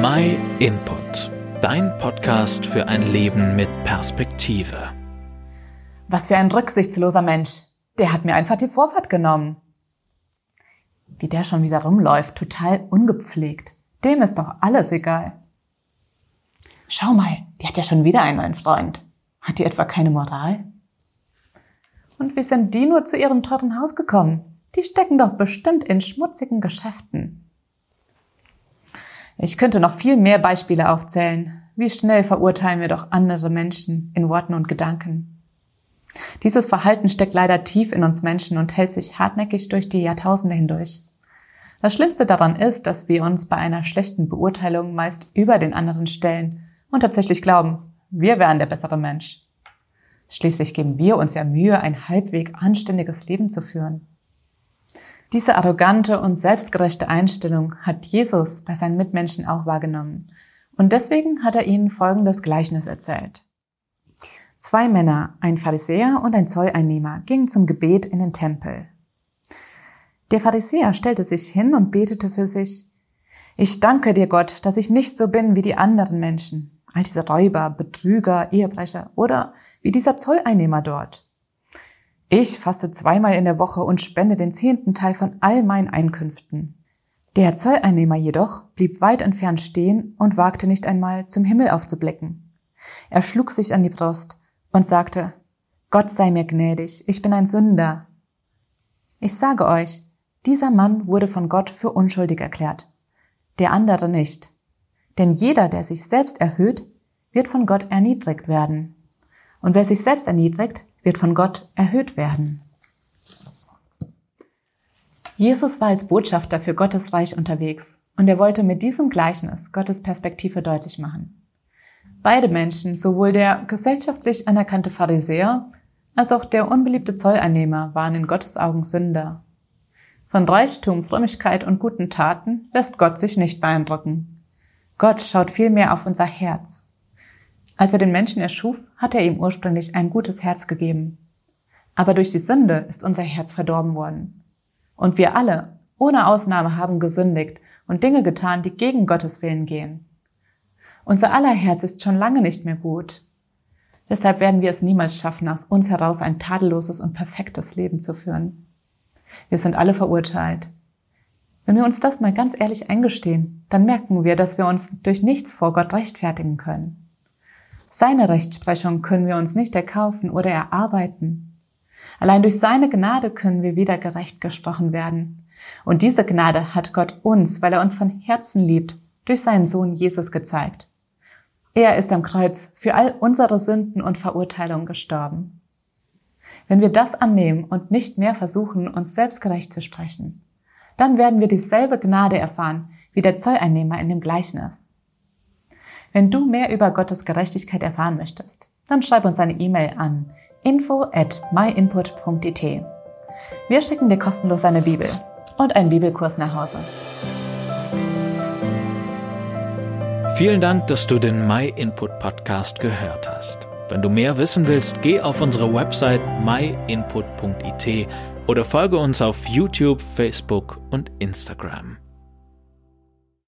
My Input, dein Podcast für ein Leben mit Perspektive. Was für ein rücksichtsloser Mensch. Der hat mir einfach die Vorfahrt genommen. Wie der schon wieder rumläuft, total ungepflegt. Dem ist doch alles egal. Schau mal, die hat ja schon wieder einen neuen Freund. Hat die etwa keine Moral? Und wie sind die nur zu ihrem teuren Haus gekommen? Die stecken doch bestimmt in schmutzigen Geschäften. Ich könnte noch viel mehr Beispiele aufzählen. Wie schnell verurteilen wir doch andere Menschen in Worten und Gedanken. Dieses Verhalten steckt leider tief in uns Menschen und hält sich hartnäckig durch die Jahrtausende hindurch. Das Schlimmste daran ist, dass wir uns bei einer schlechten Beurteilung meist über den anderen stellen und tatsächlich glauben, wir wären der bessere Mensch. Schließlich geben wir uns ja Mühe, ein halbweg anständiges Leben zu führen. Diese arrogante und selbstgerechte Einstellung hat Jesus bei seinen Mitmenschen auch wahrgenommen. Und deswegen hat er ihnen folgendes Gleichnis erzählt. Zwei Männer, ein Pharisäer und ein Zolleinnehmer, gingen zum Gebet in den Tempel. Der Pharisäer stellte sich hin und betete für sich, Ich danke dir, Gott, dass ich nicht so bin wie die anderen Menschen, all diese Räuber, Betrüger, Ehebrecher oder wie dieser Zolleinnehmer dort. Ich faste zweimal in der Woche und spende den zehnten Teil von all meinen Einkünften. Der Zolleinnehmer jedoch blieb weit entfernt stehen und wagte nicht einmal zum Himmel aufzublicken. Er schlug sich an die Brust und sagte, Gott sei mir gnädig, ich bin ein Sünder. Ich sage euch, dieser Mann wurde von Gott für unschuldig erklärt, der andere nicht. Denn jeder, der sich selbst erhöht, wird von Gott erniedrigt werden. Und wer sich selbst erniedrigt, wird von Gott erhöht werden. Jesus war als Botschafter für Gottes Reich unterwegs und er wollte mit diesem Gleichnis Gottes Perspektive deutlich machen. Beide Menschen, sowohl der gesellschaftlich anerkannte Pharisäer als auch der unbeliebte Zolleinnehmer, waren in Gottes Augen Sünder. Von Reichtum, Frömmigkeit und guten Taten lässt Gott sich nicht beeindrucken. Gott schaut vielmehr auf unser Herz. Als er den Menschen erschuf, hat er ihm ursprünglich ein gutes Herz gegeben. Aber durch die Sünde ist unser Herz verdorben worden. Und wir alle, ohne Ausnahme, haben gesündigt und Dinge getan, die gegen Gottes Willen gehen. Unser aller Herz ist schon lange nicht mehr gut. Deshalb werden wir es niemals schaffen, aus uns heraus ein tadelloses und perfektes Leben zu führen. Wir sind alle verurteilt. Wenn wir uns das mal ganz ehrlich eingestehen, dann merken wir, dass wir uns durch nichts vor Gott rechtfertigen können. Seine Rechtsprechung können wir uns nicht erkaufen oder erarbeiten. Allein durch seine Gnade können wir wieder gerecht gesprochen werden. Und diese Gnade hat Gott uns, weil er uns von Herzen liebt, durch seinen Sohn Jesus gezeigt. Er ist am Kreuz für all unsere Sünden und Verurteilungen gestorben. Wenn wir das annehmen und nicht mehr versuchen, uns selbst gerecht zu sprechen, dann werden wir dieselbe Gnade erfahren wie der Zolleinnehmer in dem Gleichnis. Wenn du mehr über Gottes Gerechtigkeit erfahren möchtest, dann schreib uns eine E-Mail an info at myinput.it. Wir schicken dir kostenlos eine Bibel und einen Bibelkurs nach Hause. Vielen Dank, dass du den MyInput Podcast gehört hast. Wenn du mehr wissen willst, geh auf unsere Website myinput.it oder folge uns auf YouTube, Facebook und Instagram.